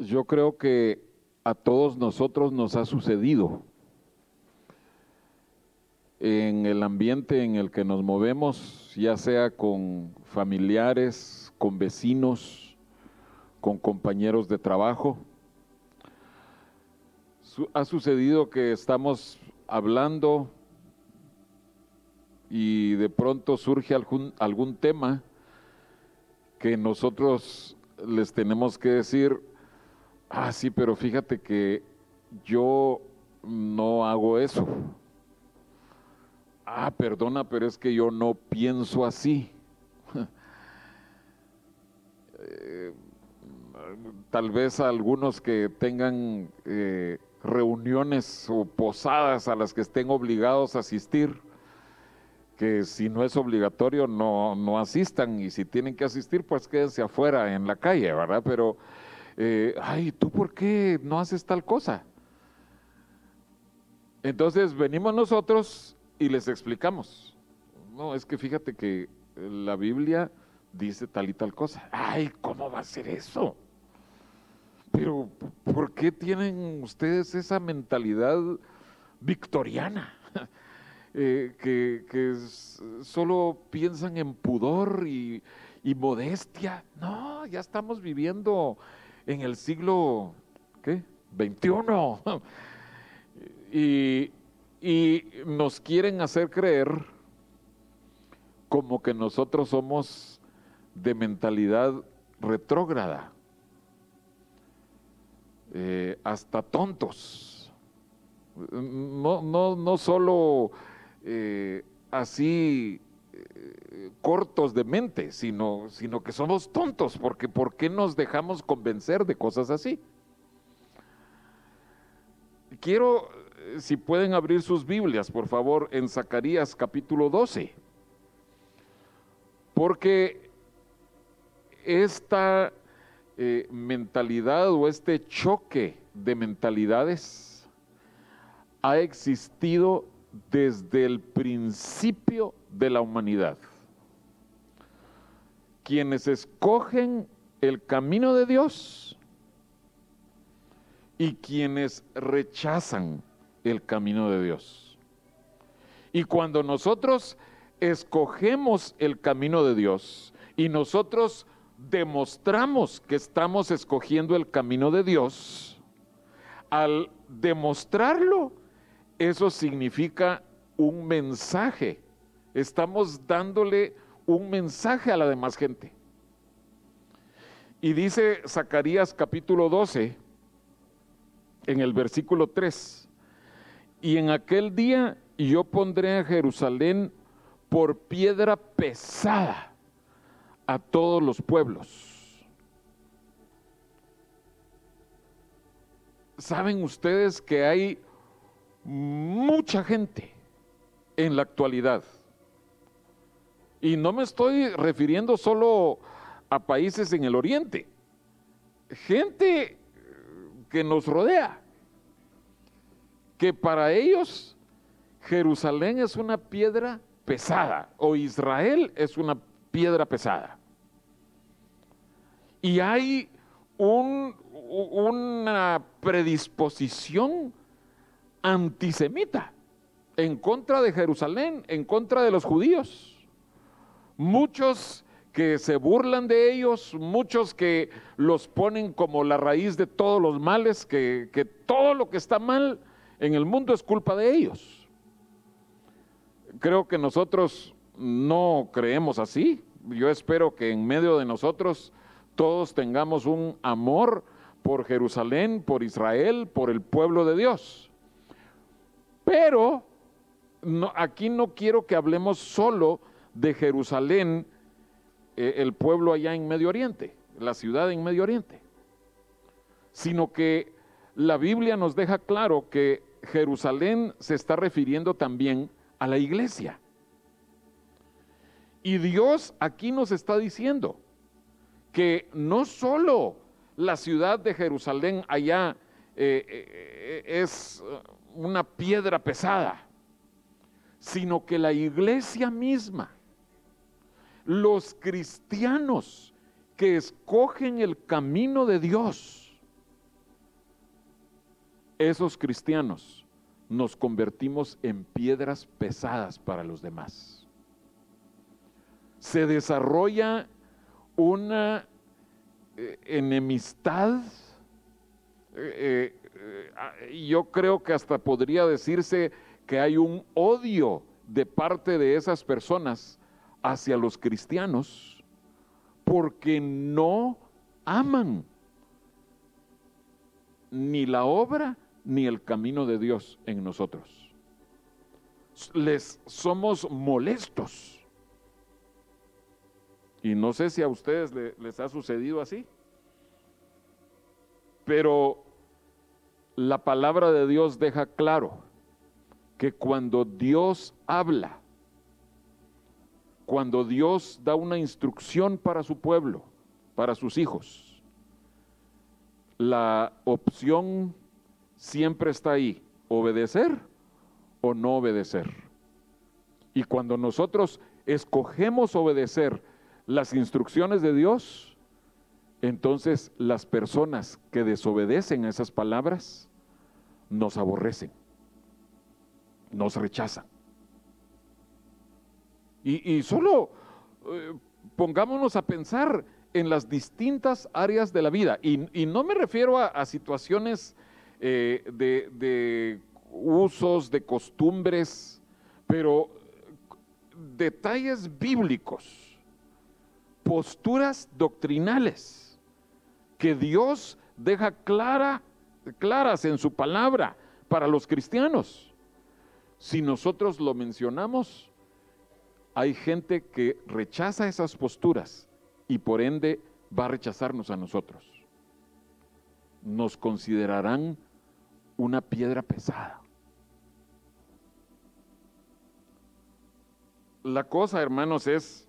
Yo creo que a todos nosotros nos ha sucedido en el ambiente en el que nos movemos, ya sea con familiares, con vecinos, con compañeros de trabajo. Ha sucedido que estamos hablando y de pronto surge algún, algún tema que nosotros les tenemos que decir, ah, sí, pero fíjate que yo no hago eso. Ah, perdona, pero es que yo no pienso así. Eh, Tal vez algunos que tengan eh, reuniones o posadas a las que estén obligados a asistir, que si no es obligatorio no, no asistan y si tienen que asistir pues quédense afuera en la calle, ¿verdad? Pero, eh, ay, ¿tú por qué no haces tal cosa? Entonces venimos nosotros y les explicamos. No, es que fíjate que la Biblia dice tal y tal cosa. Ay, ¿cómo va a ser eso? Pero, ¿por qué tienen ustedes esa mentalidad victoriana? Eh, que, solo piensan en pudor y modestia. No, ya estamos viviendo en el siglo, ¿qué? 21. y, y nos quieren hacer creer como que nosotros somos de mentalidad retrógrada, eh, hasta tontos. No, no, no solo eh, así cortos de mente, sino, sino que somos tontos, porque ¿por qué nos dejamos convencer de cosas así? Quiero, eh, si pueden abrir sus Biblias, por favor, en Zacarías capítulo 12, porque esta eh, mentalidad o este choque de mentalidades ha existido desde el principio de la humanidad. Quienes escogen el camino de Dios y quienes rechazan el camino de Dios. Y cuando nosotros escogemos el camino de Dios y nosotros demostramos que estamos escogiendo el camino de Dios, al demostrarlo, eso significa un mensaje. Estamos dándole un mensaje a la demás gente. Y dice Zacarías capítulo 12, en el versículo 3, y en aquel día yo pondré a Jerusalén por piedra pesada a todos los pueblos. ¿Saben ustedes que hay mucha gente en la actualidad? Y no me estoy refiriendo solo a países en el oriente, gente que nos rodea, que para ellos Jerusalén es una piedra pesada o Israel es una piedra pesada. Y hay un, una predisposición antisemita en contra de Jerusalén, en contra de los judíos. Muchos que se burlan de ellos, muchos que los ponen como la raíz de todos los males, que, que todo lo que está mal en el mundo es culpa de ellos. Creo que nosotros no creemos así. Yo espero que en medio de nosotros todos tengamos un amor por Jerusalén, por Israel, por el pueblo de Dios. Pero aquí no quiero que hablemos solo de Jerusalén, eh, el pueblo allá en Medio Oriente, la ciudad en Medio Oriente, sino que la Biblia nos deja claro que Jerusalén se está refiriendo también a la iglesia. Y Dios aquí nos está diciendo que no solo la ciudad de Jerusalén allá eh, eh, es una piedra pesada, sino que la iglesia misma, los cristianos que escogen el camino de Dios, esos cristianos nos convertimos en piedras pesadas para los demás. Se desarrolla una eh, enemistad, eh, eh, yo creo que hasta podría decirse que hay un odio de parte de esas personas hacia los cristianos porque no aman ni la obra ni el camino de Dios en nosotros. Les somos molestos. Y no sé si a ustedes les ha sucedido así. Pero la palabra de Dios deja claro que cuando Dios habla, cuando Dios da una instrucción para su pueblo, para sus hijos, la opción siempre está ahí, obedecer o no obedecer. Y cuando nosotros escogemos obedecer las instrucciones de Dios, entonces las personas que desobedecen a esas palabras nos aborrecen nos rechazan. Y, solo eh, pongámonos a pensar en las distintas áreas de la vida. Y, no me refiero a, situaciones eh, de, de usos, de costumbres, pero detalles bíblicos, posturas doctrinales que Dios deja clara, claras en su palabra para los cristianos. Si nosotros lo mencionamos, hay gente que rechaza esas posturas y por ende va a rechazarnos a nosotros. Nos considerarán una piedra pesada. La cosa, hermanos, es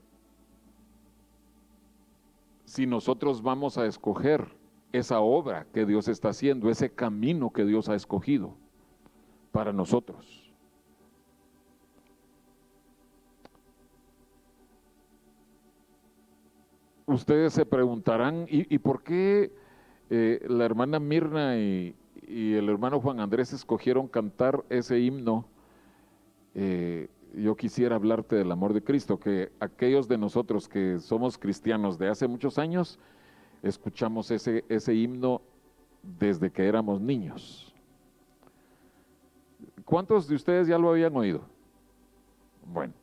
si nosotros vamos a escoger esa obra que Dios está haciendo, ese camino que Dios ha escogido para nosotros. Ustedes se preguntarán, ¿y, por qué eh, la hermana Mirna y, el hermano Juan Andrés escogieron cantar ese himno? Eh, yo quisiera hablarte del amor de Cristo, que aquellos de nosotros que somos cristianos de hace muchos años, escuchamos ese, ese himno desde que éramos niños. ¿Cuántos de ustedes ya lo habían oído? Bueno,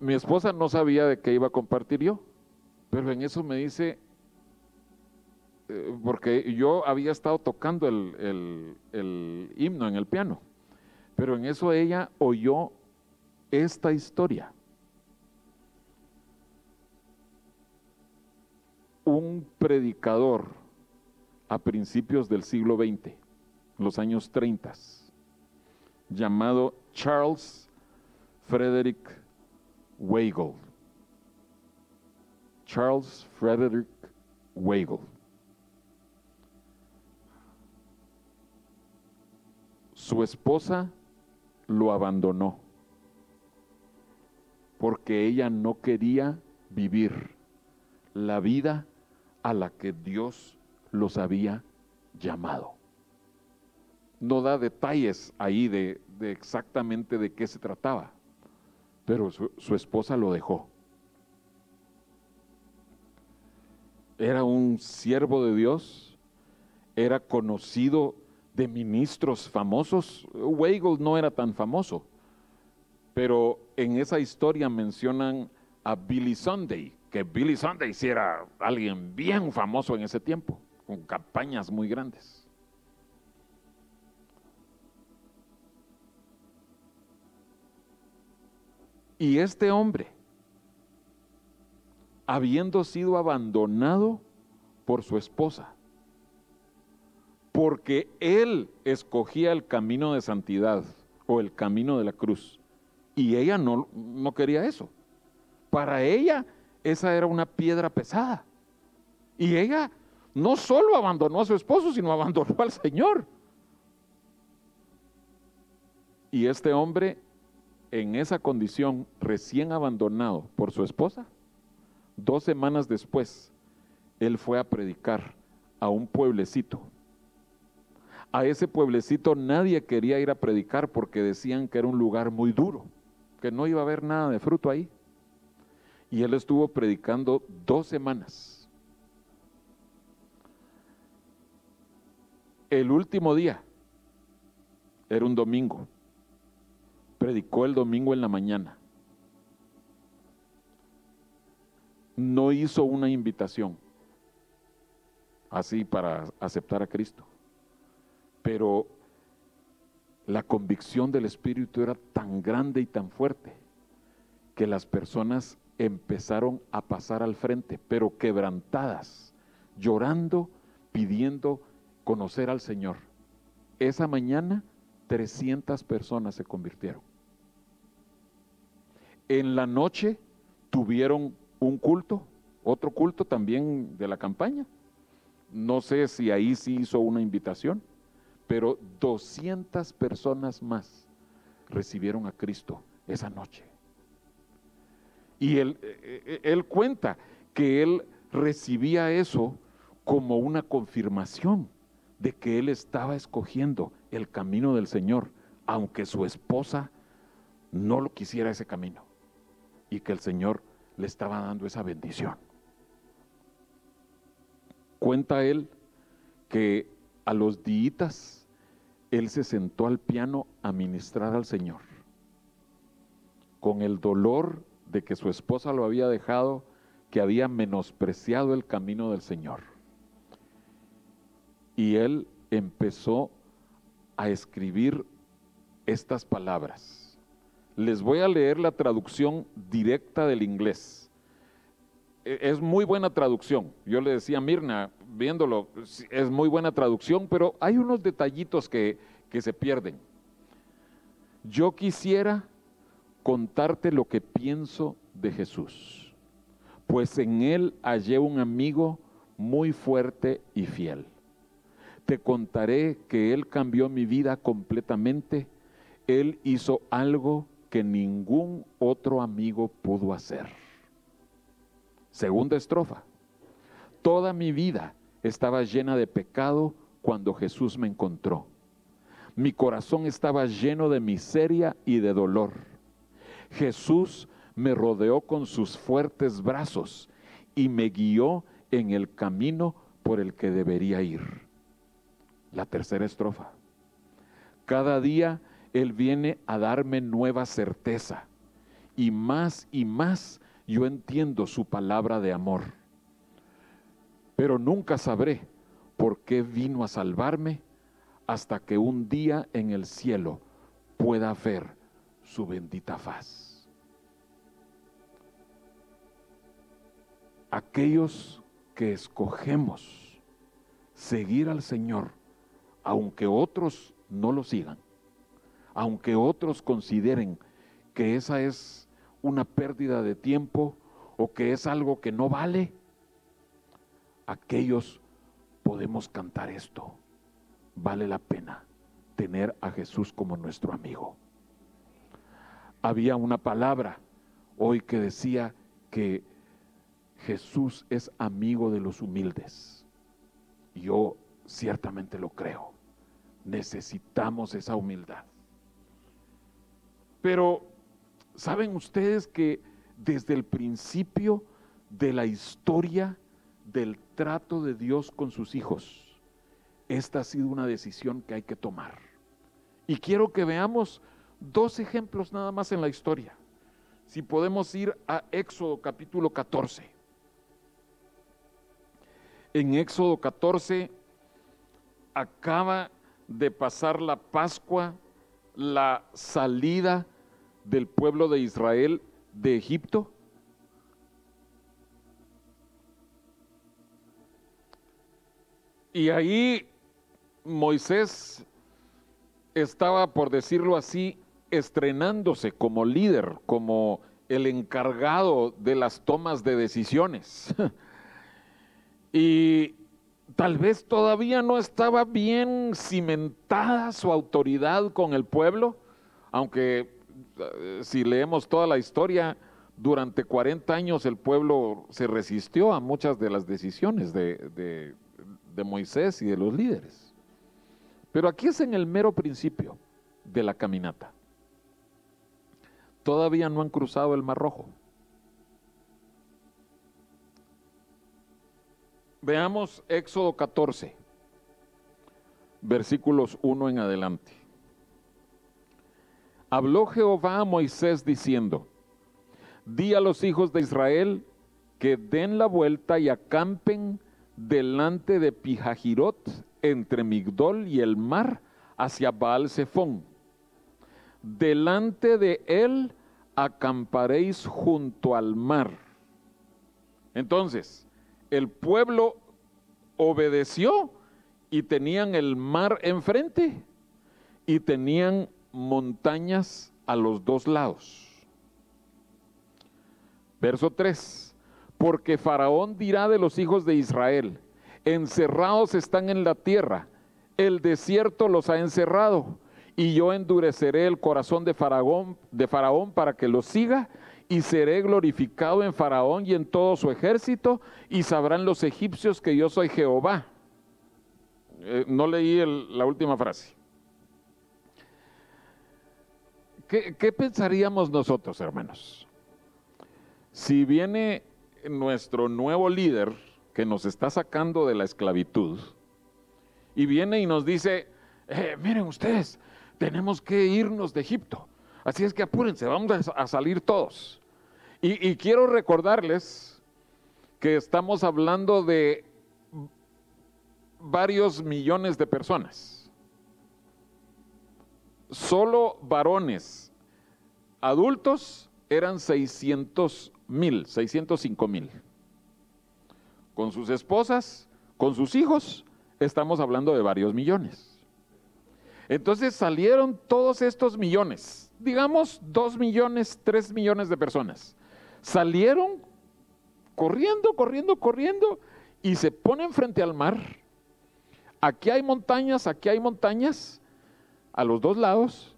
mi esposa no sabía de qué iba a compartir yo, pero en eso me dice, eh, porque yo había estado tocando el, el himno en el piano, pero en eso ella oyó esta historia. Un predicador a principios del siglo XX, los años 30, llamado Charles Frederick Weigel. Charles Frederick Weigel. Su esposa lo abandonó porque ella no quería vivir la vida a la que Dios los había llamado. No da detalles ahí de, de exactamente de qué se trataba pero su, su esposa lo dejó. Era un siervo de Dios, era conocido de ministros famosos. Weigel no era tan famoso, pero en esa historia mencionan a Billy Sunday, que Billy Sunday sí era alguien bien famoso en ese tiempo, con campañas muy grandes. Y este hombre, habiendo sido abandonado por su esposa, porque él escogía el camino de santidad o el camino de la cruz, y ella no, no quería eso. Para ella esa era una piedra pesada. Y ella no solo abandonó a su esposo, sino abandonó al Señor. Y este hombre, en esa condición, recién abandonado por su esposa, dos semanas después, él fue a predicar a un pueblecito. A ese pueblecito nadie quería ir a predicar porque decían que era un lugar muy duro, que no iba a haber nada de fruto ahí. Y él estuvo predicando dos semanas. El último día, era un domingo, predicó el domingo en la mañana. No hizo una invitación así para aceptar a Cristo. Pero la convicción del Espíritu era tan grande y tan fuerte que las personas empezaron a pasar al frente, pero quebrantadas, llorando, pidiendo conocer al Señor. Esa mañana 300 personas se convirtieron. En la noche tuvieron un culto, otro culto también de la campaña. No sé si ahí sí hizo una invitación, pero 200 personas más recibieron a Cristo esa noche. Y él, eh, eh, él cuenta que él recibía eso como una confirmación de que él estaba escogiendo el camino del Señor, aunque su esposa no lo quisiera ese camino, y que el Señor le estaba dando esa bendición. Cuenta él que a los días él se sentó al piano a ministrar al Señor, con el dolor de que su esposa lo había dejado, que había menospreciado el camino del Señor. Y él empezó a escribir estas palabras. Les voy a leer la traducción directa del inglés. E, es muy buena traducción. Yo le decía a Mirna, viéndolo, es muy buena traducción, pero hay unos detallitos que, que se pierden. Yo quisiera contarte lo que pienso de Jesús, pues en Él hallé un amigo muy fuerte y fiel. Te contaré que Él cambió mi vida completamente. Él hizo algo que ningún otro amigo pudo hacer. Segunda estrofa. Toda mi vida estaba llena de pecado cuando Jesús me encontró. Mi corazón estaba lleno de miseria y de dolor Jesús me rodeó con sus fuertes brazos y me guió en el camino por el que debería ir. La tercera estrofa. Cada día Él viene a darme nueva certeza y más y más yo entiendo su palabra de amor. Pero nunca sabré por qué vino a salvarme hasta que un día en el cielo pueda ver su bendita faz. Aquellos que escogemos seguir al Señor, aunque otros no lo sigan, aunque otros consideren que esa es una pérdida de tiempo o que es algo que no vale, aquellos podemos cantar esto. Vale la pena tener a Jesús como nuestro amigo había una palabra hoy que decía que Jesús es amigo de los humildes. Yo ciertamente lo creo. Necesitamos esa humildad. Pero ¿Saben ustedes que desde el principio de la historia del trato de Dios con sus hijos, esta ha sido una decisión que hay que tomar? Y quiero que veamos dos ejemplos nada más en la historia. Si podemos ir a Éxodo capítulo 14. En Éxodo 14 acaba de pasar la Pascua, la salida del pueblo de Israel de Egipto. Y ahí Moisés estaba, por decirlo así, estrenándose como líder, como el encargado de las tomas de decisiones. y tal vez todavía no estaba bien cimentada su autoridad con el pueblo, aunque eh, si leemos toda la historia, durante 40 años el pueblo se resistió a muchas de las decisiones de, Moisés y de los líderes. Pero aquí es en el mero principio de la caminata. Todavía no han cruzado el Mar Rojo. Veamos Éxodo 14, versículos 1 en adelante. Habló Jehová a Moisés diciendo, di a los hijos de Israel que den la vuelta y acampen delante de Pijajirot, entre Migdol y el mar, hacia Baal Zephón. Delante de él acamparéis junto al mar. Entonces, el pueblo obedeció y tenían el mar enfrente y tenían montañas a los dos lados. Verso 3. Porque Faraón dirá de los hijos de Israel, encerrados están en la tierra, el desierto los ha encerrado, y yo endureceré el corazón de Faraón, de Faraón para que los siga, y seré glorificado en Faraón y en todo su ejército, y sabrán los egipcios que yo soy Jehová. Eh, no leí la última frase. ¿Qué, ¿Qué pensaríamos nosotros, hermanos? Si viene nuestro nuevo líder que nos está sacando de la esclavitud y viene y nos dice, eh, miren ustedes, tenemos que irnos de Egipto. Así es que apúrense, vamos a salir todos. Y, quiero recordarles que estamos hablando de varios millones de personas. Solo varones adultos eran 600 mil, 605 mil. Con sus esposas, con sus hijos, estamos hablando de varios millones. Entonces salieron todos estos millones, digamos dos millones, tres millones de personas. Salieron corriendo, corriendo, corriendo y se ponen frente al mar. Aquí hay montañas, aquí hay montañas, a los dos lados.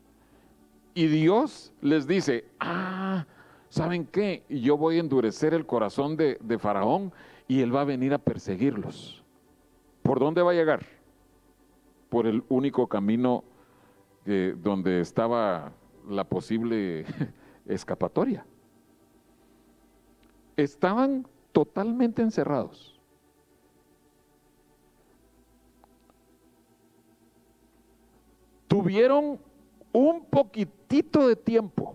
Y Dios les dice, ah, ¿saben qué? Yo voy a endurecer el corazón de, de Faraón y él va a venir a perseguirlos. ¿Por dónde va a llegar? por el único camino donde estaba la posible escapatoria. Estaban totalmente encerrados. Tuvieron un poquitito de tiempo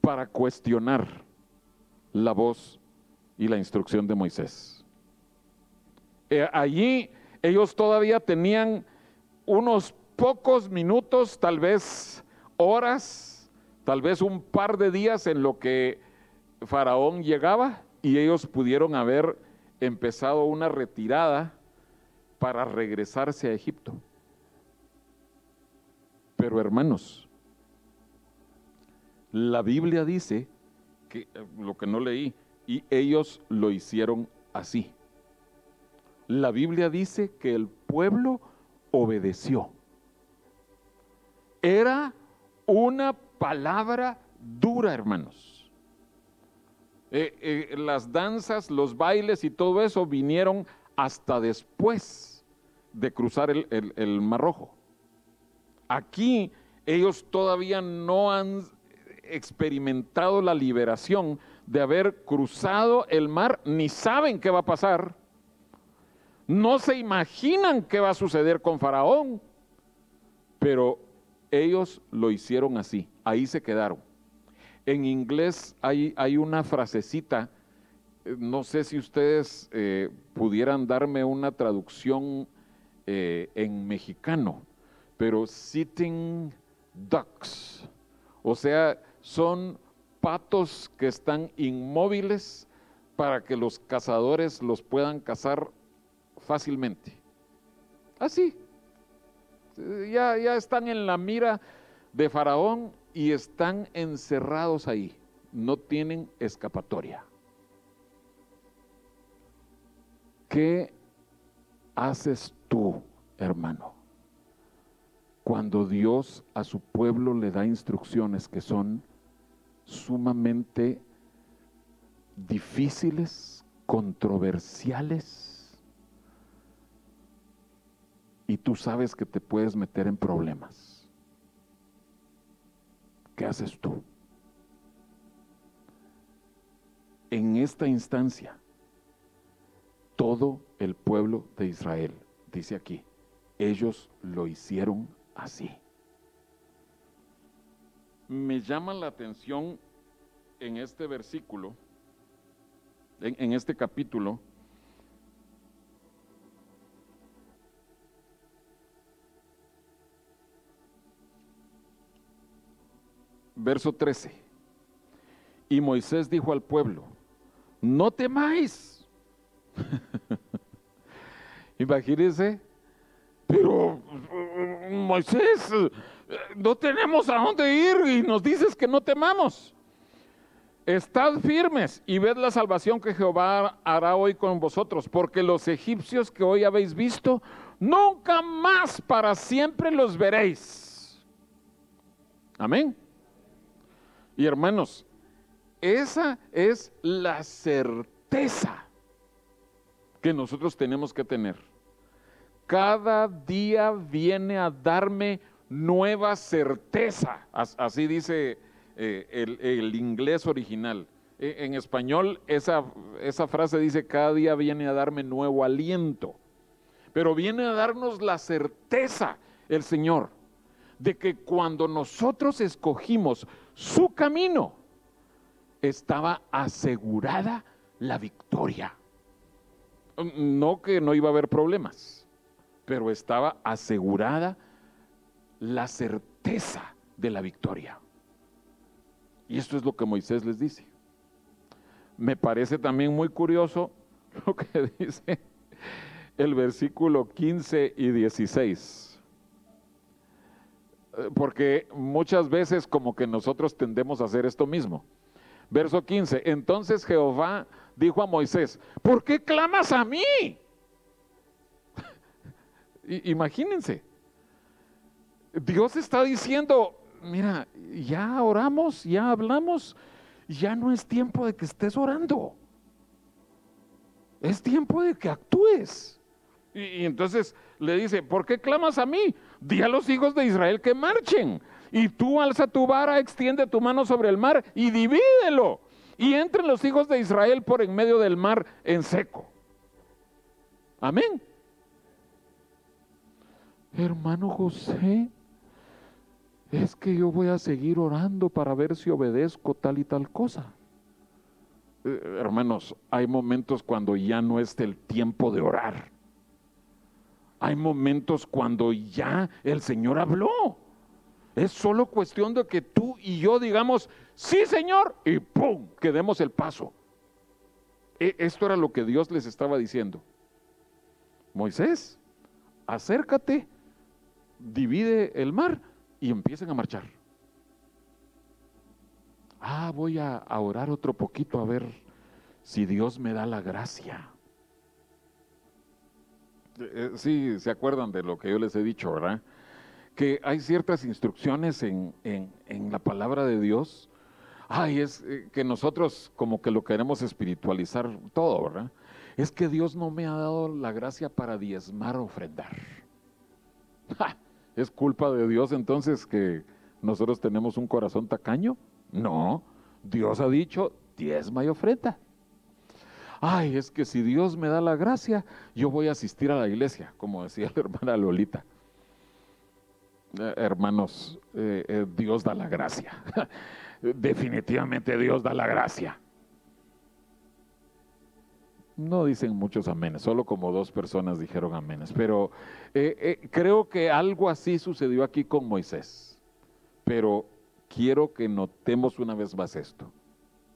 para cuestionar la voz y la instrucción de Moisés. Eh, allí ellos todavía tenían unos pocos minutos, tal vez horas, tal vez un par de días en lo que Faraón llegaba y ellos pudieron haber empezado una retirada para regresarse a Egipto. Pero hermanos, la Biblia dice que eh, lo que no leí, y ellos lo hicieron así la Biblia dice que el pueblo obedeció. Era una palabra dura, hermanos. Eh, eh, las danzas, los bailes y todo eso vinieron hasta después de cruzar el, el Mar Rojo. Aquí ellos todavía no han experimentado la liberación de haber cruzado el mar, ni saben qué va a pasar. No se imaginan qué va a suceder con Faraón, pero ellos lo hicieron así, ahí se quedaron. En inglés hay, hay una frasecita, eh, no sé si ustedes eh, pudieran darme una traducción eh, en mexicano, pero sitting ducks, o sea, son patos que están inmóviles para que los cazadores los puedan cazar fácilmente. Así. Ya, ya están en la mira de Faraón y están encerrados ahí. No tienen escapatoria. ¿Qué haces tú, hermano, cuando Dios a su pueblo le da instrucciones que son sumamente difíciles, controversiales, y tú sabes que te puedes meter en problemas. ¿Qué haces tú? En esta instancia, todo el pueblo de Israel, dice aquí, ellos lo hicieron así. Me llama la atención en este versículo, en, en este capítulo, verso 13. Y Moisés dijo al pueblo, no temáis. Imagínense, pero Moisés, no tenemos a dónde ir y nos dices que no temamos. Estad firmes y ved la salvación que Jehová hará hoy con vosotros, porque los egipcios que hoy habéis visto, nunca más para siempre los veréis. Amén. Y hermanos, esa es la certeza que nosotros tenemos que tener. Cada día viene a darme nueva certeza. Así dice eh, el, inglés original. E, en español esa, esa frase dice, cada día viene a darme nuevo aliento. Pero viene a darnos la certeza el Señor de que cuando nosotros escogimos su camino, estaba asegurada la victoria. No que no iba a haber problemas, pero estaba asegurada la certeza de la victoria. Y esto es lo que Moisés les dice. Me parece también muy curioso lo que dice el versículo 15 y 16 porque muchas veces como que nosotros tendemos a hacer esto mismo. Verso 15, entonces Jehová dijo a Moisés, ¿por qué clamas a mí? Imagínense, Dios está diciendo, mira, ya oramos, ya hablamos, ya no es tiempo de que estés orando, es tiempo de que actúes. Y, y entonces le dice, ¿por qué clamas a mí? Di a los hijos de Israel que marchen. Y tú alza tu vara, extiende tu mano sobre el mar y divídelo. Y entren los hijos de Israel por en medio del mar en seco. Amén. Hermano José, es que yo voy a seguir orando para ver si obedezco tal y tal cosa. Eh, hermanos, hay momentos cuando ya no es el tiempo de orar. Hay momentos cuando ya el Señor habló. Es solo cuestión de que tú y yo digamos, sí Señor, y ¡pum!, que demos el paso. E, esto era lo que Dios les estaba diciendo. Moisés, acércate, divide el mar y empiecen a marchar. Ah, voy a, a orar otro poquito a ver si Dios me da la gracia. Eh, sí, se acuerdan de lo que yo les he dicho, ¿verdad? Que hay ciertas instrucciones en, la palabra de Dios. Ay, es eh, que nosotros como que lo queremos espiritualizar todo, ¿verdad? Es que Dios no me ha dado la gracia para diezmar ofrendar. Es culpa de Dios entonces que ¿Nosotros tenemos un corazón tacaño? No. Dios ha dicho, diezma y ofrenda. Ay, es que si Dios me da la gracia, yo voy a asistir a la iglesia, como decía la hermana Lolita. Eh, hermanos, eh, eh, Dios da la gracia. Definitivamente Dios da la gracia. No dicen muchos amenes, solo como dos personas dijeron amenes, pero creo que algo así sucedió aquí con Moisés. Pero quiero que notemos una vez más esto.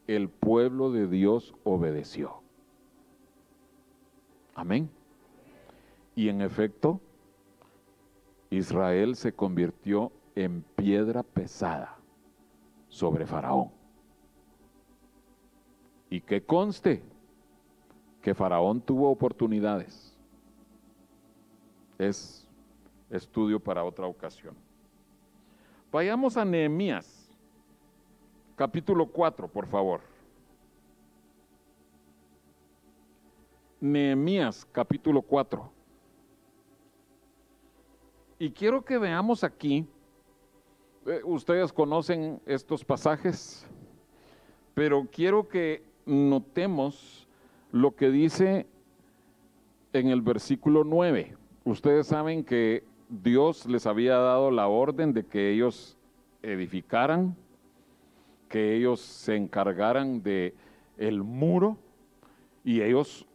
El pueblo de Dios obedeció. Amén. Y en efecto, Israel se convirtió en piedra pesada sobre Faraón. Y que conste que Faraón tuvo oportunidades. Es estudio para otra ocasión. Vayamos a Nehemías, capítulo 4, por favor. Nehemías, capítulo 4. Y quiero que veamos aquí, eh, ustedes conocen estos pasajes, pero quiero que notemos lo que dice en el versículo 9. Ustedes saben que Dios les había dado la orden de que ellos edificaran, que ellos se encargaran de el muro y ellos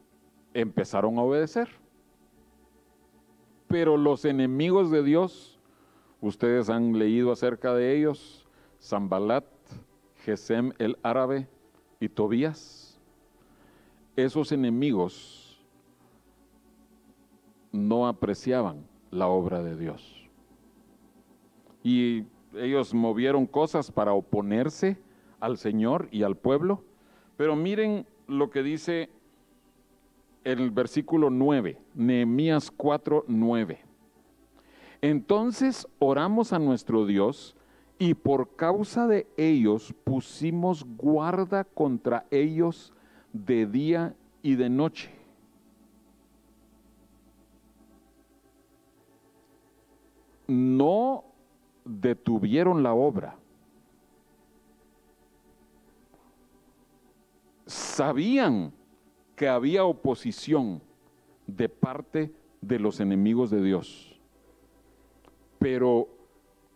empezaron a obedecer. Pero los enemigos de Dios, ustedes han leído acerca de ellos, Zambalat, Gesem el árabe y Tobías. Esos enemigos no apreciaban la obra de Dios. Y ellos movieron cosas para oponerse al Señor y al pueblo. Pero miren lo que dice el versículo 9, Nehemías 4, 9. Entonces oramos a nuestro Dios y por causa de ellos pusimos guarda contra ellos de día y de noche. No detuvieron la obra. Sabían que había oposición de parte de los enemigos de Dios. Pero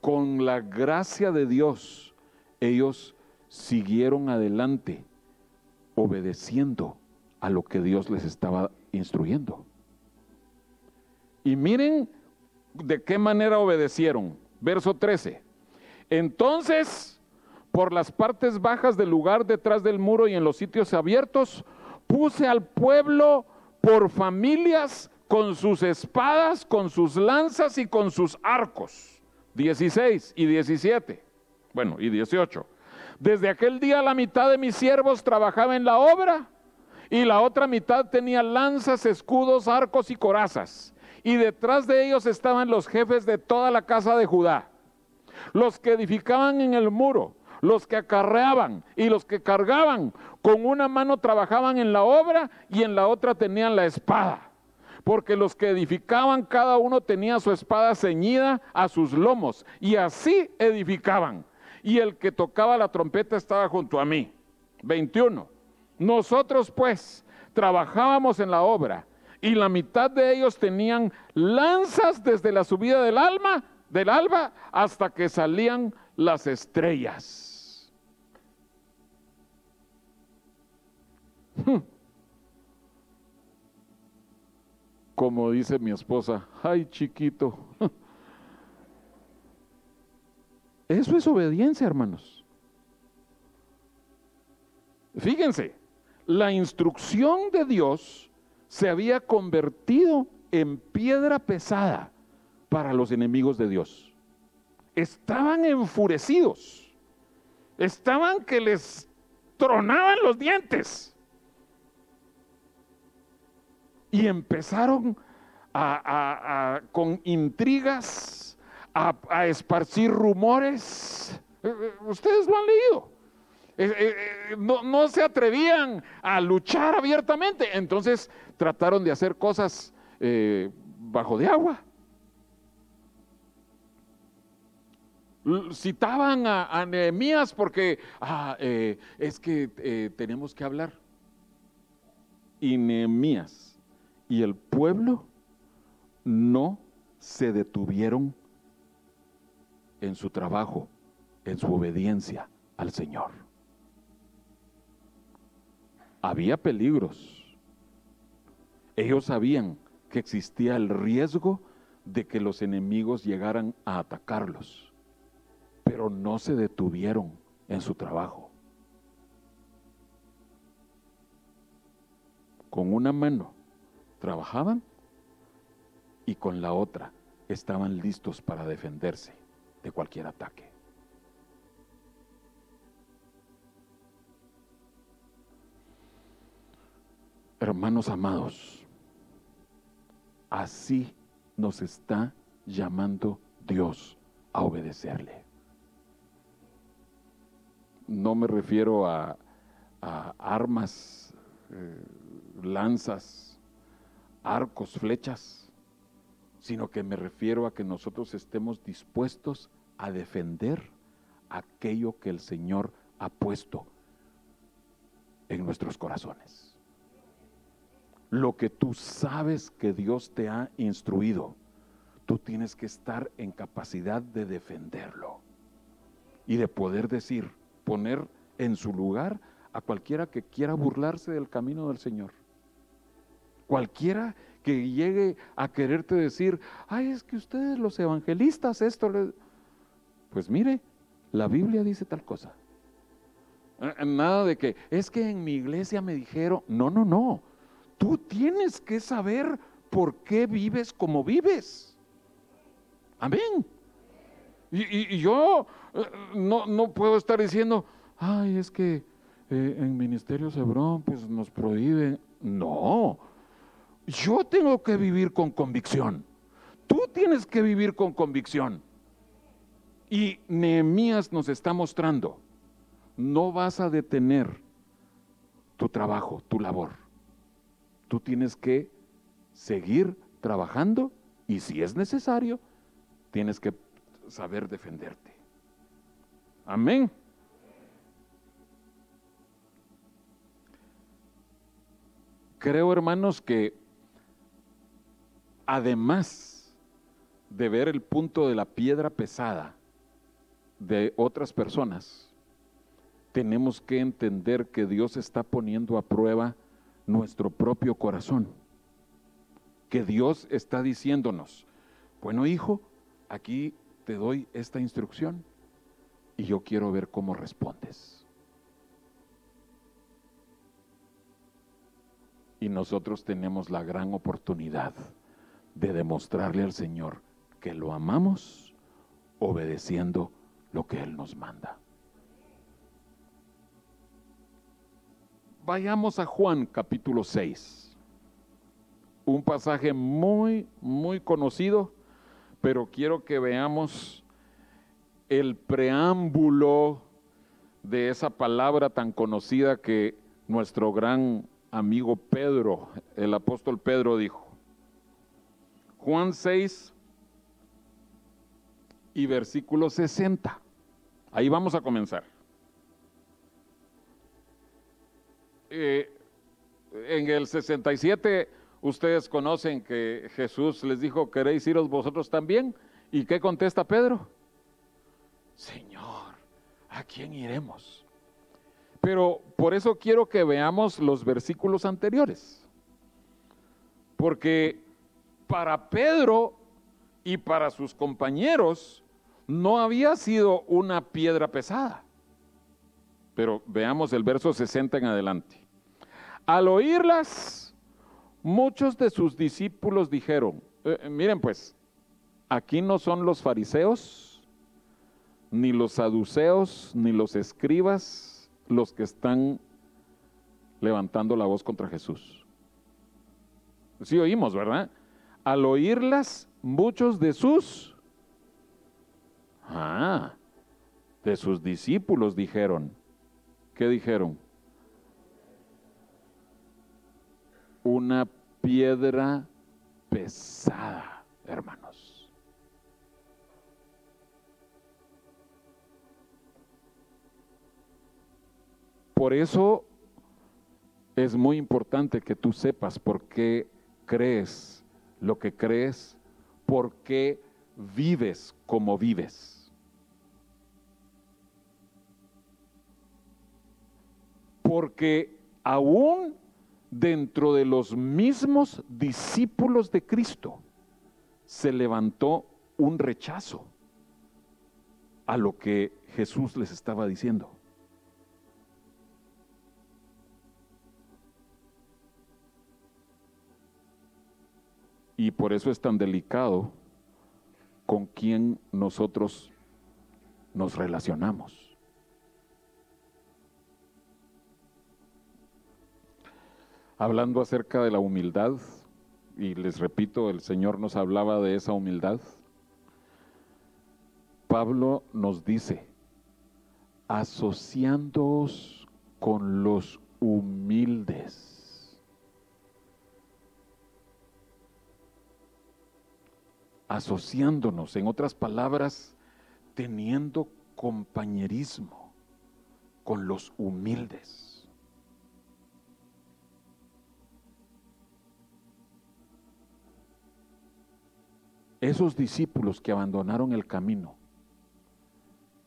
con la gracia de Dios, ellos siguieron adelante, obedeciendo a lo que Dios les estaba instruyendo. Y miren de qué manera obedecieron. Verso 13. Entonces, por las partes bajas del lugar detrás del muro y en los sitios abiertos, puse al pueblo por familias con sus espadas, con sus lanzas y con sus arcos. 16 y 17. Bueno, y 18. Desde aquel día la mitad de mis siervos trabajaba en la obra y la otra mitad tenía lanzas, escudos, arcos y corazas. Y detrás de ellos estaban los jefes de toda la casa de Judá, los que edificaban en el muro, los que acarreaban y los que cargaban, con una mano trabajaban en la obra y en la otra tenían la espada. Porque los que edificaban, cada uno tenía su espada ceñida a sus lomos y así edificaban. Y el que tocaba la trompeta estaba junto a mí. 21. Nosotros pues trabajábamos en la obra y la mitad de ellos tenían lanzas desde la subida del alma, del alba hasta que salían las estrellas. Como dice mi esposa, ay chiquito. Eso es obediencia, hermanos. Fíjense, la instrucción de Dios se había convertido en piedra pesada para los enemigos de Dios. Estaban enfurecidos, estaban que les tronaban los dientes y empezaron a, con intrigas, a, esparcir rumores. Eh, eh, ustedes lo han leído. Eh, no, no, se atrevían a luchar abiertamente, entonces trataron de hacer cosas bajo de agua. citaban a, Nehemías porque ah, es que tenemos que hablar. Y Nehemías y el pueblo no se detuvieron en su trabajo, en su obediencia al Señor. Había peligros. Ellos sabían que existía el riesgo de que los enemigos llegaran a atacarlos, pero no se detuvieron en su trabajo. Con una mano trabajaban y con la otra estaban listos para defenderse de cualquier ataque. Hermanos amados, así nos está llamando Dios a obedecerle. No me refiero a, armas, eh, lanzas, arcos, flechas, sino que me refiero a que nosotros estemos dispuestos a defender aquello que el Señor ha puesto en nuestros corazones lo que tú sabes que Dios te ha instruido, tú tienes que estar en capacidad de defenderlo y de poder decir, poner en su lugar a cualquiera que quiera burlarse del camino del Señor. Cualquiera que llegue a quererte decir, ay, es que ustedes los evangelistas esto, pues mire, la Biblia dice tal cosa. Eh, nada de que, es que en mi iglesia me dijeron, no, no, no. Tú tienes que saber por qué vives como vives. Amén. Y, yo eh, no, puedo estar diciendo, ay, es que eh, en Ministerio Cebrón pues nos prohíben. No, yo tengo que vivir con convicción. Tú tienes que vivir con convicción. Y Nehemías nos está mostrando, no vas a detener tu trabajo, tu labor tú tienes que seguir trabajando y si es necesario, tienes que saber defenderte. Amén. Creo, hermanos, que además de ver el punto de la piedra pesada de otras personas, tenemos que entender que Dios está poniendo a prueba nuestro propio corazón. Que Dios está diciéndonos, bueno hijo, aquí te doy esta instrucción y yo quiero ver cómo respondes. Y nosotros tenemos la gran oportunidad de demostrarle al Señor que lo amamos obedeciendo lo que Él nos manda. Vayamos a Juan capítulo 6. Un pasaje muy, muy conocido, pero quiero que veamos el preámbulo de esa palabra tan conocida que nuestro gran amigo Pedro, el apóstol Pedro dijo. Juan 6 y versículo 60. Ahí vamos a comenzar. Eh, en el 67 ustedes conocen que Jesús les dijo, ¿queréis iros vosotros también? ¿Y qué contesta Pedro? Señor, ¿a quién iremos? Pero por eso quiero que veamos los versículos anteriores. Porque para Pedro y para sus compañeros no había sido una piedra pesada. Pero veamos el verso 60 en adelante. Al oírlas, muchos de sus discípulos dijeron, eh, eh, miren pues, aquí no son los fariseos, ni los saduceos, ni los escribas los que están levantando la voz contra Jesús. Sí oímos, ¿verdad? al oírlas muchos de sus... Ah, de sus discípulos dijeron. ¿Qué dijeron? Una piedra pesada, hermanos. Por eso es muy importante que tú sepas por qué crees lo que crees, por qué vives como vives. Porque aún dentro de los mismos discípulos de Cristo se levantó un rechazo a lo que Jesús les estaba diciendo. Y por eso es tan delicado con quién nosotros nos relacionamos. Hablando acerca de la humildad, y les repito, el Señor nos hablaba de esa humildad, Pablo nos dice, asociándoos con los humildes. Asociándonos, en otras palabras, teniendo compañerismo con los humildes. Esos discípulos que abandonaron el camino,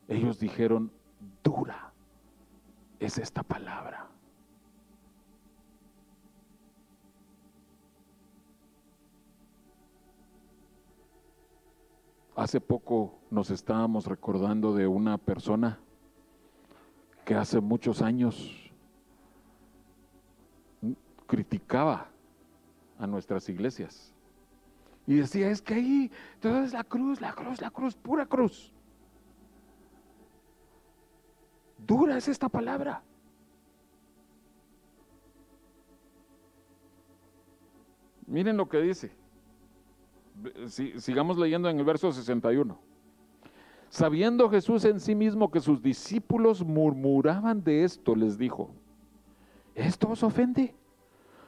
ellos dijeron, dura es esta palabra. Hace poco nos estábamos recordando de una persona que hace muchos años criticaba a nuestras iglesias y decía, es que ahí todo es la cruz, la cruz, la cruz, pura cruz. Dura es esta palabra. Miren lo que dice sigamos leyendo en el verso 61. Sabiendo Jesús en sí mismo que sus discípulos murmuraban de esto, les dijo, ¿esto os ofende?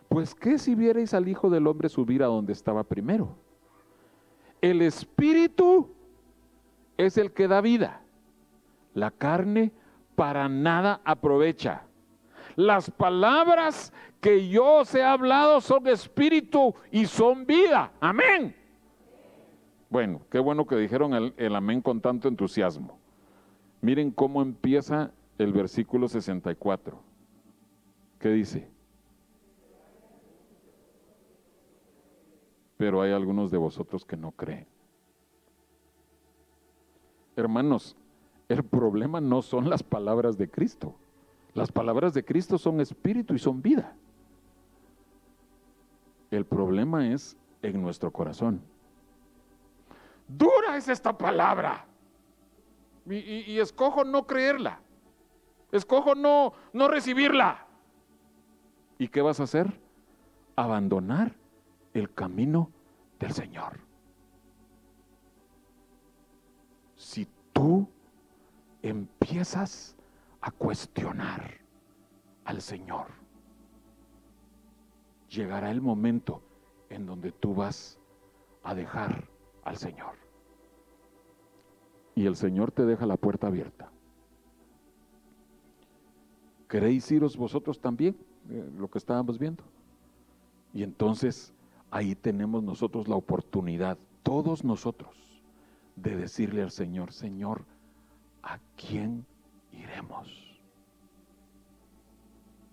Pues qué si vierais al Hijo del Hombre subir a donde estaba primero. El Espíritu es el que da vida. La carne para nada aprovecha. Las palabras que yo os he hablado son espíritu y son vida. Amén. Bueno, qué bueno que dijeron el, amén con tanto entusiasmo. Miren cómo empieza el versículo 64. ¿Qué dice? Pero hay algunos de vosotros que no creen. Hermanos, el problema no son las palabras de Cristo. Las palabras de Cristo son espíritu y son vida. El problema es en nuestro corazón. Dura es esta palabra. Y, escojo no creerla. Escojo no, no recibirla. ¿Y qué vas a hacer? Abandonar el camino del Señor. Si tú empiezas a cuestionar al Señor, llegará el momento en donde tú vas a dejar al Señor. Y el Señor te deja la puerta abierta. ¿Queréis iros vosotros también? Eh, lo que estábamos viendo. Y entonces ahí tenemos nosotros la oportunidad, todos nosotros, de decirle al Señor, Señor, ¿a quién iremos?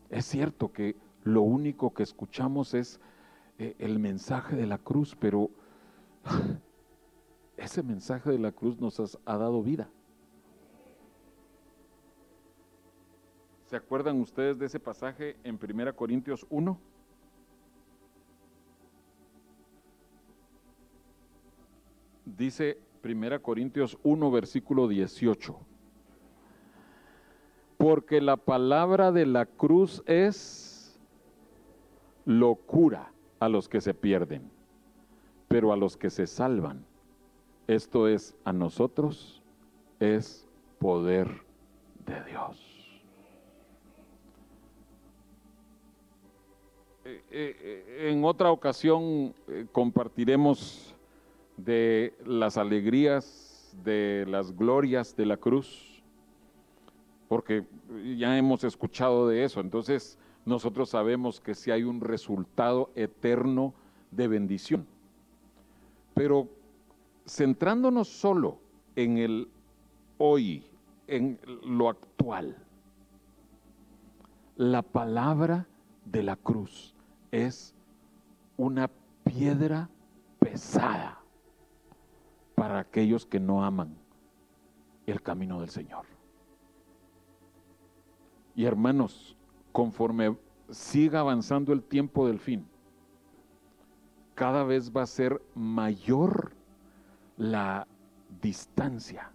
Es cierto que lo único que escuchamos es eh, el mensaje de la cruz, pero ese mensaje de la cruz nos ha dado vida. ¿Se acuerdan ustedes de ese pasaje en 1 Corintios 1? Dice 1 Corintios 1, versículo 18. Porque la palabra de la cruz es locura a los que se pierden, pero a los que se salvan esto es a nosotros, es poder de Dios. Eh, eh, en otra ocasión eh, compartiremos de las alegrías, de las glorias de la cruz, porque ya hemos escuchado de eso. Entonces, nosotros sabemos que si hay un resultado eterno de bendición. Pero centrándonos solo en el hoy, en lo actual, la palabra de la cruz es una piedra pesada para aquellos que no aman el camino del Señor. Y hermanos, conforme siga avanzando el tiempo del fin, cada vez va a ser mayor la distancia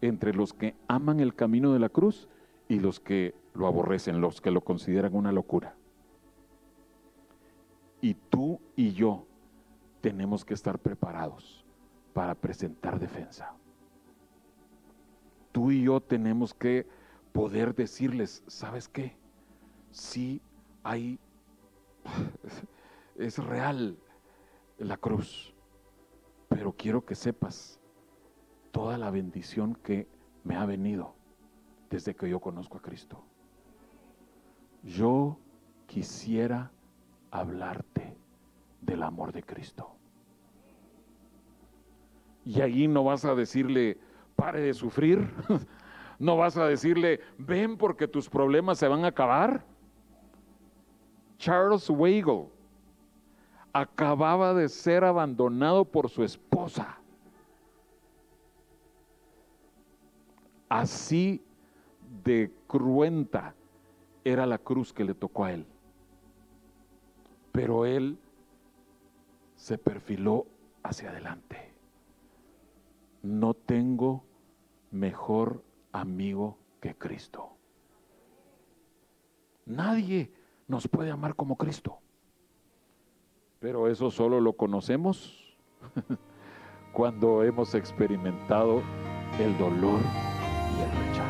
entre los que aman el camino de la cruz y los que lo aborrecen, los que lo consideran una locura. Y tú y yo tenemos que estar preparados para presentar defensa. Tú y yo tenemos que poder decirles, ¿sabes qué? Sí hay, es real la cruz, pero quiero que sepas toda la bendición que me ha venido desde que yo conozco a Cristo. Yo quisiera hablarte del amor de Cristo. Y ahí no vas a decirle, pare de sufrir. No vas a decirle, ven porque tus problemas se van a acabar. Charles Weigel acababa de ser abandonado por su esposa. Así de cruenta era la cruz que le tocó a él. Pero él se perfiló hacia adelante. No tengo mejor amigo que Cristo. Nadie nos puede amar como Cristo. Pero eso solo lo conocemos cuando hemos experimentado el dolor y el rechazo.